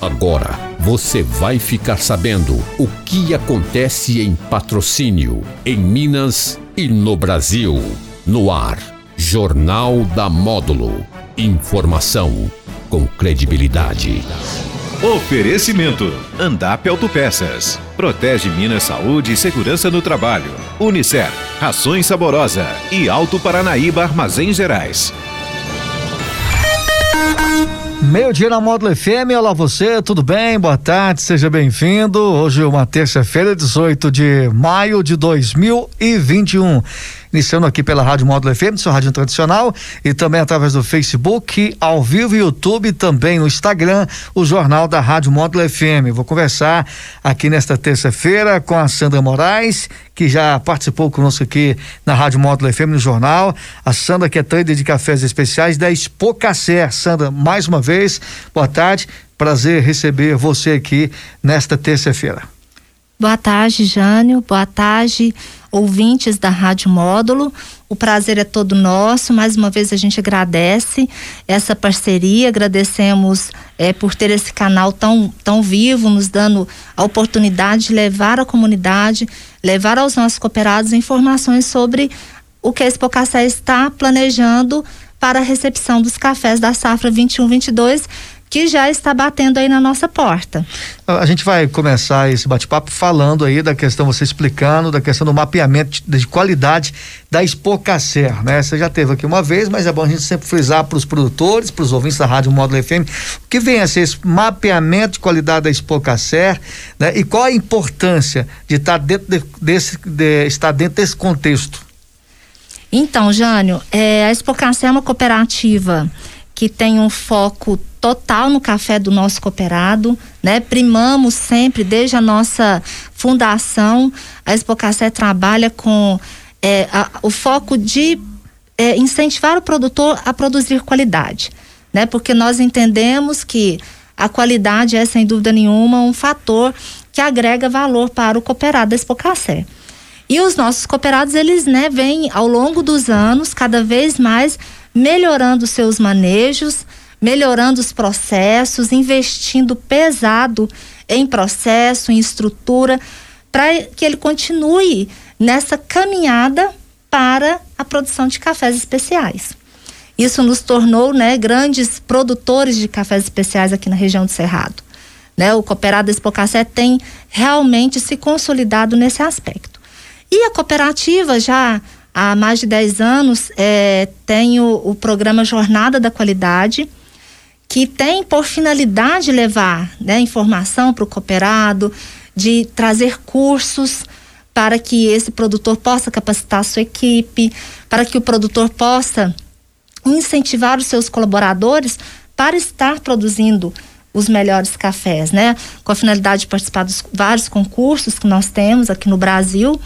Agora você vai ficar sabendo o que acontece em patrocínio, em Minas e no Brasil. No ar, Jornal da Módulo. Informação com credibilidade. Oferecimento: Andap Autopeças. Protege Minas Saúde e Segurança no Trabalho. Unicef, Rações Saborosa e Alto Paranaíba Armazéns Gerais. Meio dia na Módulo FM, olá você, tudo bem? Boa tarde, seja bem-vindo. Hoje é uma terça-feira, 18 de maio de 2021 iniciando aqui pela Rádio Módulo FM, sua rádio tradicional, e também através do Facebook, ao vivo, YouTube, também no Instagram, o Jornal da Rádio Módulo FM. Vou conversar aqui nesta terça-feira com a Sandra Moraes, que já participou conosco aqui na Rádio Módulo FM no jornal. A Sandra, que é trader de cafés especiais da Expocacer. Sandra, mais uma vez, boa tarde. Prazer receber você aqui nesta terça-feira. Boa tarde, Jânio. Boa tarde, ouvintes da Rádio Módulo. O prazer é todo nosso. Mais uma vez a gente agradece essa parceria, agradecemos é, por ter esse canal tão, tão vivo, nos dando a oportunidade de levar à comunidade, levar aos nossos cooperados informações sobre o que a Expocacé está planejando para a recepção dos cafés da safra 21-22 que já está batendo aí na nossa porta. A gente vai começar esse bate-papo falando aí da questão, você explicando da questão do mapeamento de, de qualidade da Expocacer, né? Você já teve aqui uma vez, mas é bom a gente sempre frisar para os produtores, para os ouvintes da Rádio Módulo FM, o que vem a ser esse mapeamento de qualidade da Expocacer, né? E qual a importância de estar dentro de, desse, de, estar dentro desse contexto? Então, Jânio, é, a Expocacer é uma cooperativa que tem um foco total no café do nosso cooperado, né? Primamos sempre, desde a nossa fundação, a Expo Café trabalha com é, a, o foco de é, incentivar o produtor a produzir qualidade, né? Porque nós entendemos que a qualidade é, sem dúvida nenhuma, um fator que agrega valor para o cooperado da Expo Café. E os nossos cooperados, eles, né, vêm ao longo dos anos, cada vez mais melhorando seus manejos, melhorando os processos, investindo pesado em processo, em estrutura, para que ele continue nessa caminhada para a produção de cafés especiais. Isso nos tornou né, grandes produtores de cafés especiais aqui na região do Cerrado. Né, o Cooperado Expocacé tem realmente se consolidado nesse aspecto. E a cooperativa já há mais de 10 anos é, tem o, o programa Jornada da Qualidade, que tem por finalidade levar né, informação para o cooperado, de trazer cursos para que esse produtor possa capacitar a sua equipe, para que o produtor possa incentivar os seus colaboradores para estar produzindo os melhores cafés, né? Com a finalidade de participar dos vários concursos que nós temos aqui no Brasil.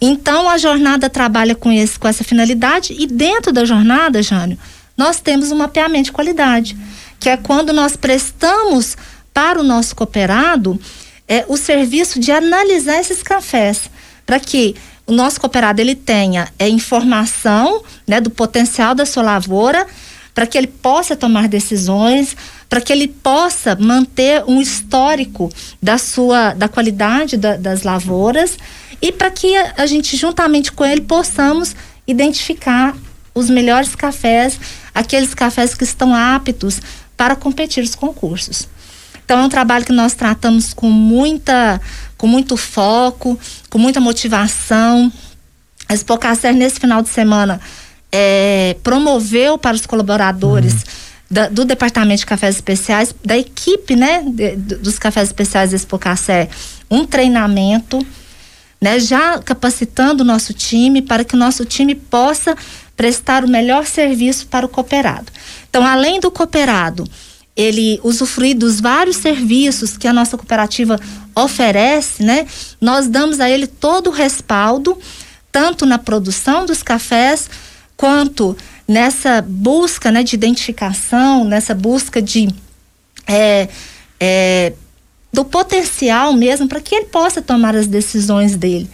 Então a jornada trabalha com esse com essa finalidade e dentro da jornada, Jânio, nós temos um mapeamento de qualidade que é quando nós prestamos para o nosso cooperado é, o serviço de analisar esses cafés, para que o nosso cooperado ele tenha é, informação né, do potencial da sua lavoura, para que ele possa tomar decisões, para que ele possa manter um histórico da sua da qualidade da, das lavouras e para que a, gente juntamente com ele possamos identificar os melhores cafés, aqueles cafés que estão aptos para competir os concursos. Então é um trabalho que nós tratamos com muita, com muito foco, com muita motivação. A Expocacer nesse final de semana é, promoveu para os colaboradores uhum. da, do Departamento de Cafés Especiais, da equipe, né, de, dos Cafés Especiais da Expocacer, um treinamento, né, já capacitando o nosso time para que o nosso time possa prestar o melhor serviço para o cooperado. Então, além do cooperado, ele usufruir dos vários serviços que a nossa cooperativa oferece, né? Nós damos a ele todo o respaldo, tanto na produção dos cafés, quanto nessa busca né, de identificação, nessa busca de é, é, do potencial mesmo para que ele possa tomar as decisões dele.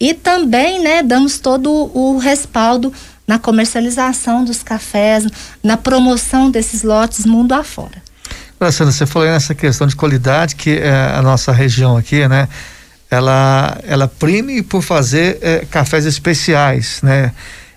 E também, né, damos todo o respaldo na comercialização dos cafés, na promoção desses lotes mundo afora. Sandra, você falou nessa questão de qualidade que é, a nossa região aqui, né? Ela, ela prime por fazer é, cafés especiais, né?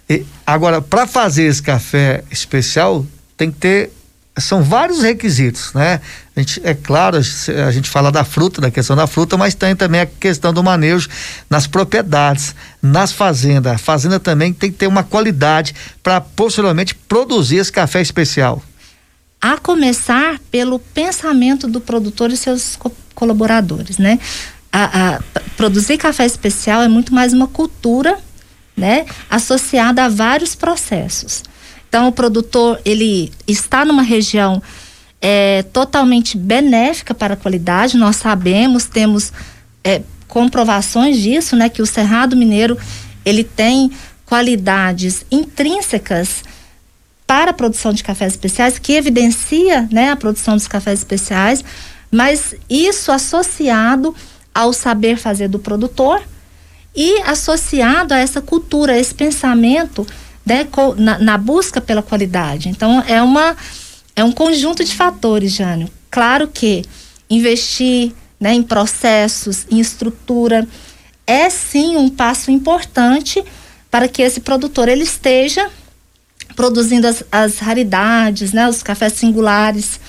E, agora, para fazer esse café especial, tem que ter são vários requisitos, né? A gente, é claro, a gente fala da fruta, da questão da fruta, mas tem também a questão do manejo nas propriedades, nas fazendas. A fazenda também tem que ter uma qualidade para posteriormente produzir esse café especial. A começar pelo pensamento do produtor e seus co colaboradores, né? A, a, produzir café especial é muito mais uma cultura, né? Associada a vários processos. Então, o produtor, ele está numa região é, totalmente benéfica para a qualidade, nós sabemos, temos é, comprovações disso, né? Que o Cerrado Mineiro, ele tem qualidades intrínsecas para a produção de cafés especiais, que evidencia, né, a produção dos cafés especiais, mas isso associado ao saber fazer do produtor e associado a essa cultura, a esse pensamento na, na, busca pela qualidade. Então, é, uma, é um conjunto de fatores, Jânio. Claro que investir né, em processos, em estrutura, é sim um passo importante para que esse produtor ele esteja produzindo as, as raridades, né, os cafés singulares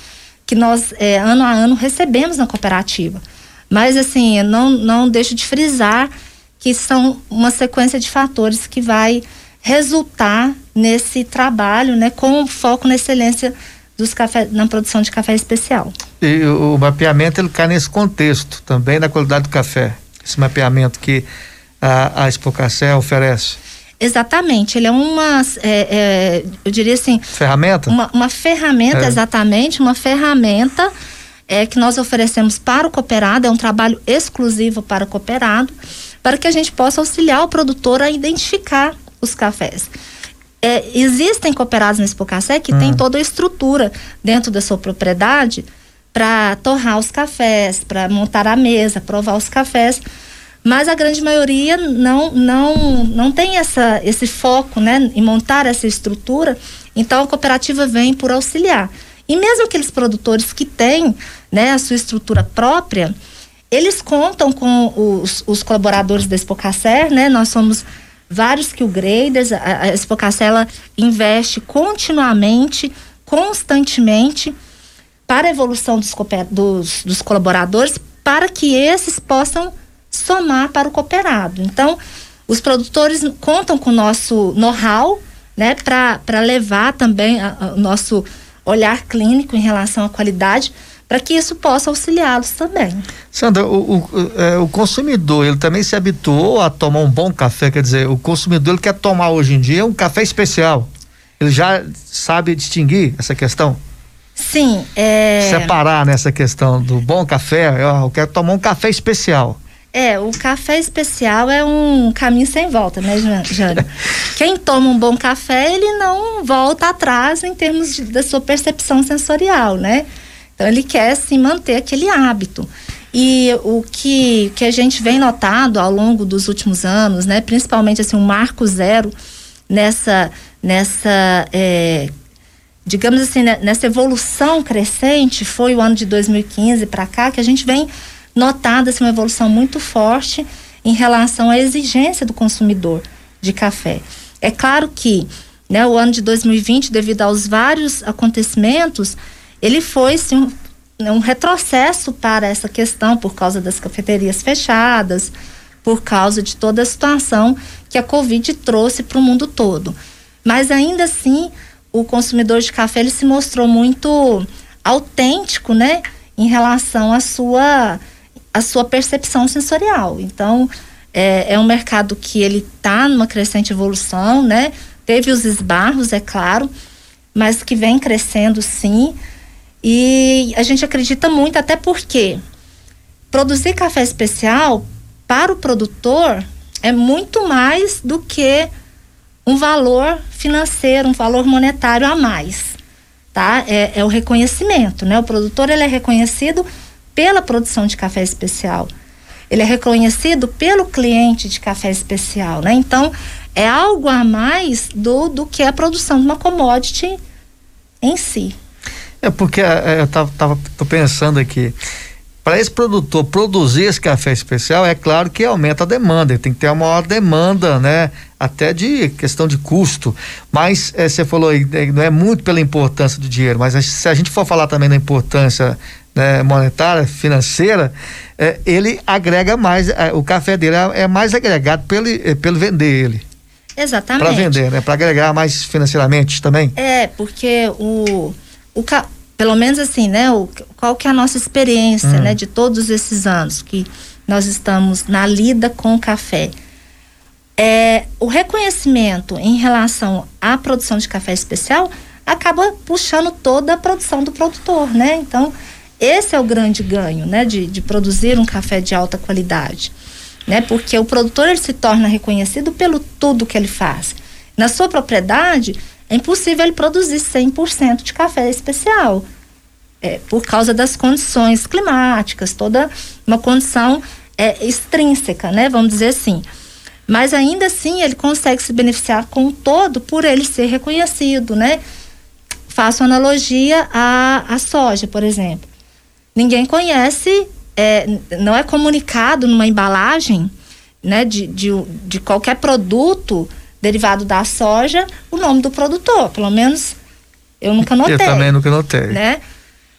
que nós é, ano a ano recebemos na cooperativa. Mas assim, não, não deixo de frisar que são uma sequência de fatores que vai resultar nesse trabalho, né, com foco na excelência dos café, na produção de café especial. E o, mapeamento ele cai nesse contexto também da qualidade do café, esse mapeamento que a, a Expocacé oferece. Exatamente, ele é uma, é, é, eu diria assim, ferramenta. Uma, uma ferramenta, é. exatamente, uma ferramenta é, que nós oferecemos para o cooperado, é um trabalho exclusivo para o cooperado, para que a gente possa auxiliar o produtor a identificar os cafés. É, existem cooperados nesse Pocacé que hum. tem toda a estrutura dentro da sua propriedade para torrar os cafés, para montar a mesa, provar os cafés, mas a grande maioria não não não tem essa esse foco, né, em montar essa estrutura. Então a cooperativa vem por auxiliar. E mesmo aqueles produtores que têm, né, a sua estrutura própria, eles contam com os, os colaboradores da Expocacer, né? Nós somos vários que o graders, a, a Expocacela investe continuamente, constantemente para a evolução dos, dos, dos, colaboradores, para que esses possam somar para o cooperado. Então, os produtores contam com o nosso know-how, né, para levar também o nosso olhar clínico em relação à qualidade para que isso possa auxiliá-los também. Sandra, o, o, é, o, consumidor, ele também se habituou a tomar um bom café, quer dizer, o consumidor ele quer tomar hoje em dia um café especial. Ele já sabe distinguir essa questão? Sim. É... Separar nessa questão do bom café, eu, quero tomar um café especial. É, o café especial é um caminho sem volta, né, Jânio? Quem toma um bom café, ele não volta atrás em termos de, da sua percepção sensorial, né? Então ele quer se manter aquele hábito. E o que, que a gente vem notado ao longo dos últimos anos, né, principalmente assim um marco zero nessa nessa é, digamos assim né, nessa evolução crescente foi o ano de 2015 para cá que a gente vem notado assim, uma evolução muito forte em relação à exigência do consumidor de café. É claro que né, o ano de 2020 devido aos vários acontecimentos ele foi sim, um, né, um retrocesso para essa questão por causa das cafeterias fechadas, por causa de toda a situação que a Covid trouxe para o mundo todo. Mas ainda assim, o consumidor de café ele se mostrou muito autêntico, né, em relação à sua à sua percepção sensorial. Então, é, é um mercado que ele está numa crescente evolução, né? Teve os esbarros, é claro, mas que vem crescendo sim. E a gente acredita muito, até porque produzir café especial para o produtor é muito mais do que um valor financeiro, um valor monetário a mais, tá? É, é o reconhecimento, né? O produtor ele é reconhecido pela produção de café especial. Ele é reconhecido pelo cliente de café especial, né? Então, é algo a mais do, do que a produção de uma commodity em si. É porque é, eu tava, tava tô pensando aqui. Para esse produtor produzir esse café especial, é claro que aumenta a demanda, ele tem que ter uma maior demanda, né? Até de questão de custo. Mas é, você falou aí, né, não é muito pela importância do dinheiro, mas se a gente for falar também da importância né, monetária, financeira, é, ele agrega mais, é, o café dele é, é mais agregado pelo, é, pelo vender ele. Exatamente. Para vender, né? Para agregar mais financeiramente também. É, porque o, o pelo menos assim, né? O, qual que é a nossa experiência, hum. né? De todos esses anos que nós estamos na lida com o café. É, o reconhecimento em relação à produção de café especial acaba puxando toda a produção do produtor, né? Então, esse é o grande ganho, né? De, de produzir um café de alta qualidade né? Porque o produtor ele se torna reconhecido pelo tudo que ele faz. Na sua propriedade, é impossível ele produzir 100% de café especial. É, por causa das condições climáticas, toda uma condição é, extrínseca, né? Vamos dizer assim. Mas ainda assim ele consegue se beneficiar com o todo por ele ser reconhecido, né? Faço analogia à, à soja, por exemplo. Ninguém conhece é, não é comunicado numa embalagem né, de, de, de qualquer produto derivado da soja o nome do produtor. Pelo menos eu nunca notei. Eu também nunca notei. Né?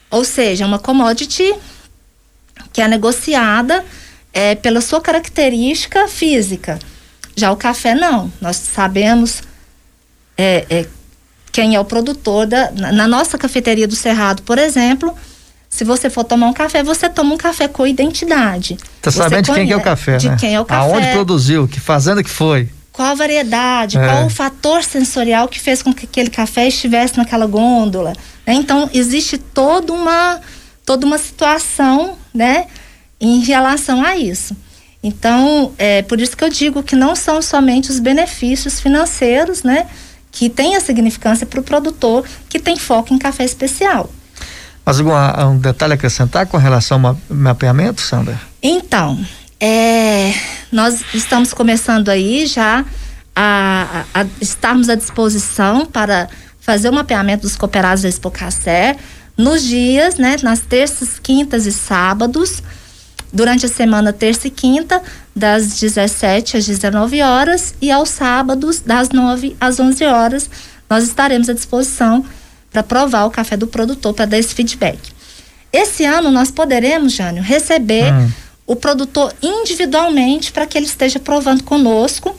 Ou seja, é uma commodity que é negociada é, pela sua característica física. Já o café não. Nós sabemos é, é, quem é o produtor da, na, na nossa cafeteria do Cerrado, por exemplo se você for tomar um café, você toma um café com identidade. Tá você sabendo de quem que é o café, de né? quem é o café. Aonde produziu, que fazenda que foi. Qual a variedade, é. qual o fator sensorial que fez com que aquele café estivesse naquela gôndola. Né? Então, existe toda uma, toda uma situação, né, em relação a isso. Então, é por isso que eu digo que não são somente os benefícios financeiros, né, que têm a significância para o produtor que tem foco em café especial. Mas algum um detalhe a acrescentar com relação ao mapeamento, Sandra? Então, é, nós estamos começando aí já a, a, a, estarmos à disposição para fazer o mapeamento dos cooperados da Expocassé nos dias, né, nas terças, quintas e sábados, durante a semana terça e quinta, das 17 às 19 horas e aos sábados das 9 às 11 horas, nós estaremos à disposição para provar o café do produtor, para dar esse feedback. Esse ano nós poderemos, Jânio, receber hum. O produtor individualmente para que ele esteja provando conosco.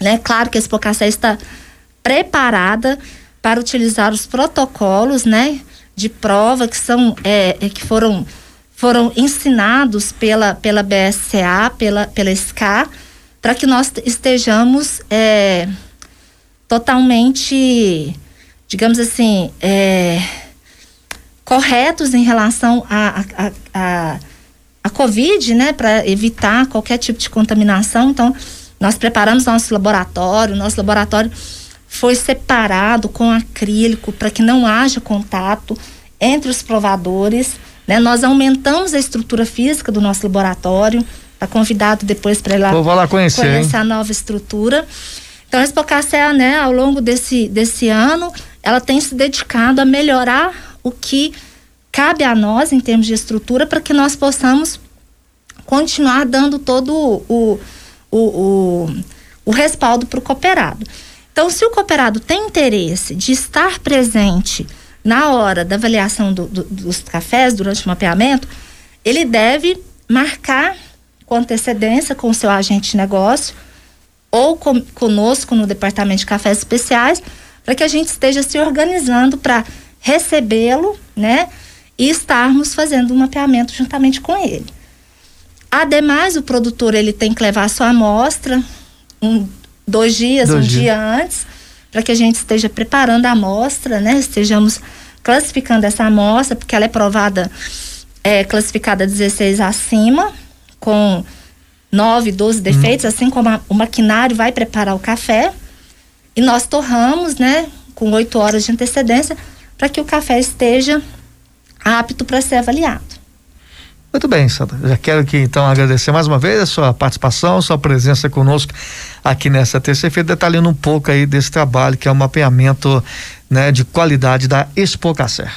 Né? Claro que a Expocacé está preparada para utilizar os protocolos né, de prova que são é, é, que foram, foram ensinados pela, pela BSCA, pela, pela SCA, para que nós estejamos é, totalmente digamos assim, é, corretos em relação a, a, a Covid, né, para evitar qualquer tipo de contaminação. Então, nós preparamos nosso laboratório, nosso laboratório foi separado com acrílico para que não haja contato entre os provadores. Né? Nós aumentamos a estrutura física do nosso laboratório. Está convidado depois para ir lá, Vou lá conhecer, conhecer a nova estrutura. Então, a Expocacé, né, ao longo desse, desse ano, ela tem se dedicado a melhorar o que cabe a nós em termos de estrutura para que nós possamos continuar dando todo o, o, o, o respaldo para o cooperado. Então, se o cooperado tem interesse de estar presente na hora da avaliação do, do, dos cafés durante o mapeamento, ele deve marcar com antecedência com o seu agente de negócio ou com, conosco no departamento de cafés especiais para que a gente esteja se organizando para recebê-lo, né? E estarmos fazendo um mapeamento juntamente com ele. Ademais, o produtor ele tem que levar a sua amostra um, dois dias, dois um dias. dia antes, para que a gente esteja preparando a amostra, né? Estejamos classificando essa amostra, porque ela é provada, é, classificada 16 acima, com 9, 12 defeitos, hum. assim como a, o maquinário vai preparar o café. E nós torramos, né, com oito horas de antecedência, para que o café esteja apto para ser avaliado. Muito bem, Sandra. Já quero que então agradecer mais uma vez a sua participação, sua presença conosco aqui nessa terça-feira, detalhando um pouco aí desse trabalho que é o mapeamento né, de qualidade da Expocacer.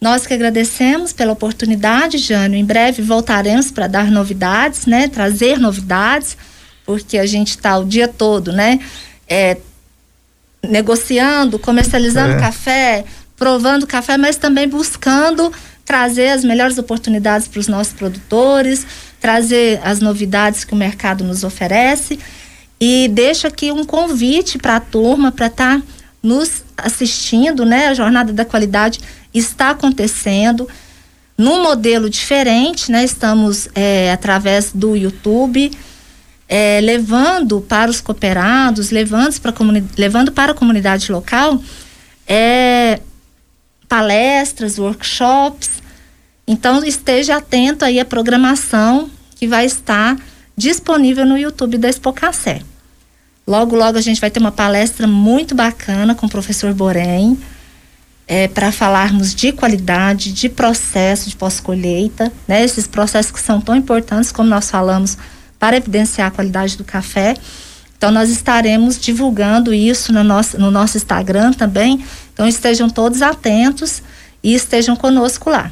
Nós que agradecemos pela oportunidade, Jânio. Em breve voltaremos para dar novidades, né? Trazer novidades, porque a gente está o dia todo, né? É, negociando, comercializando é. café, provando café, mas também buscando trazer as melhores oportunidades para os nossos produtores, trazer as novidades que o mercado nos oferece. E deixo aqui um convite para a turma para estar tá nos assistindo, né? A Jornada da Qualidade está acontecendo num modelo diferente, né? Estamos é, através do YouTube é, levando para os cooperados, levando para, levando para a comunidade local é, palestras, workshops. Então esteja atento aí à programação que vai estar disponível no YouTube da Expocacé. Logo, logo a gente vai ter uma palestra muito bacana com o professor Borém é, para falarmos de qualidade, de processo de pós-colheita, né? Esses processos que são tão importantes como nós falamos para evidenciar a qualidade do café. Então nós estaremos divulgando isso no nosso, no nosso Instagram também. Então estejam todos atentos e estejam conosco lá.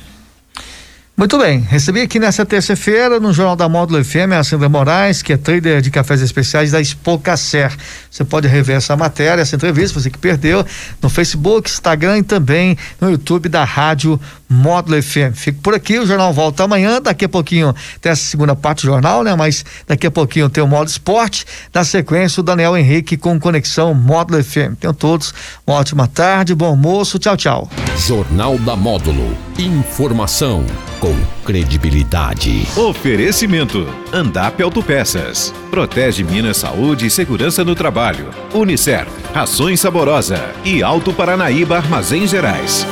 Muito bem, recebi aqui nessa terça-feira no Jornal da Módulo FM a Sandra Moraes, que é trader de cafés especiais da Expocacer. Você pode rever essa matéria, essa entrevista, você que perdeu, no Facebook, Instagram e também no YouTube da Rádio Módulo FM. Fico por aqui, o jornal volta amanhã, daqui a pouquinho tem essa segunda parte do jornal, né? Mas daqui a pouquinho tem o Módulo Esporte, na sequência o Daniel Henrique com Conexão Módulo FM. Tenham todos uma ótima tarde, bom almoço, tchau, tchau. Jornal da Módulo, informação com credibilidade. Oferecimento: Andap Autopeças. Protege Minas Saúde e Segurança no Trabalho. Unicer, Rações Saborosa e Alto Paranaíba Armazém Gerais.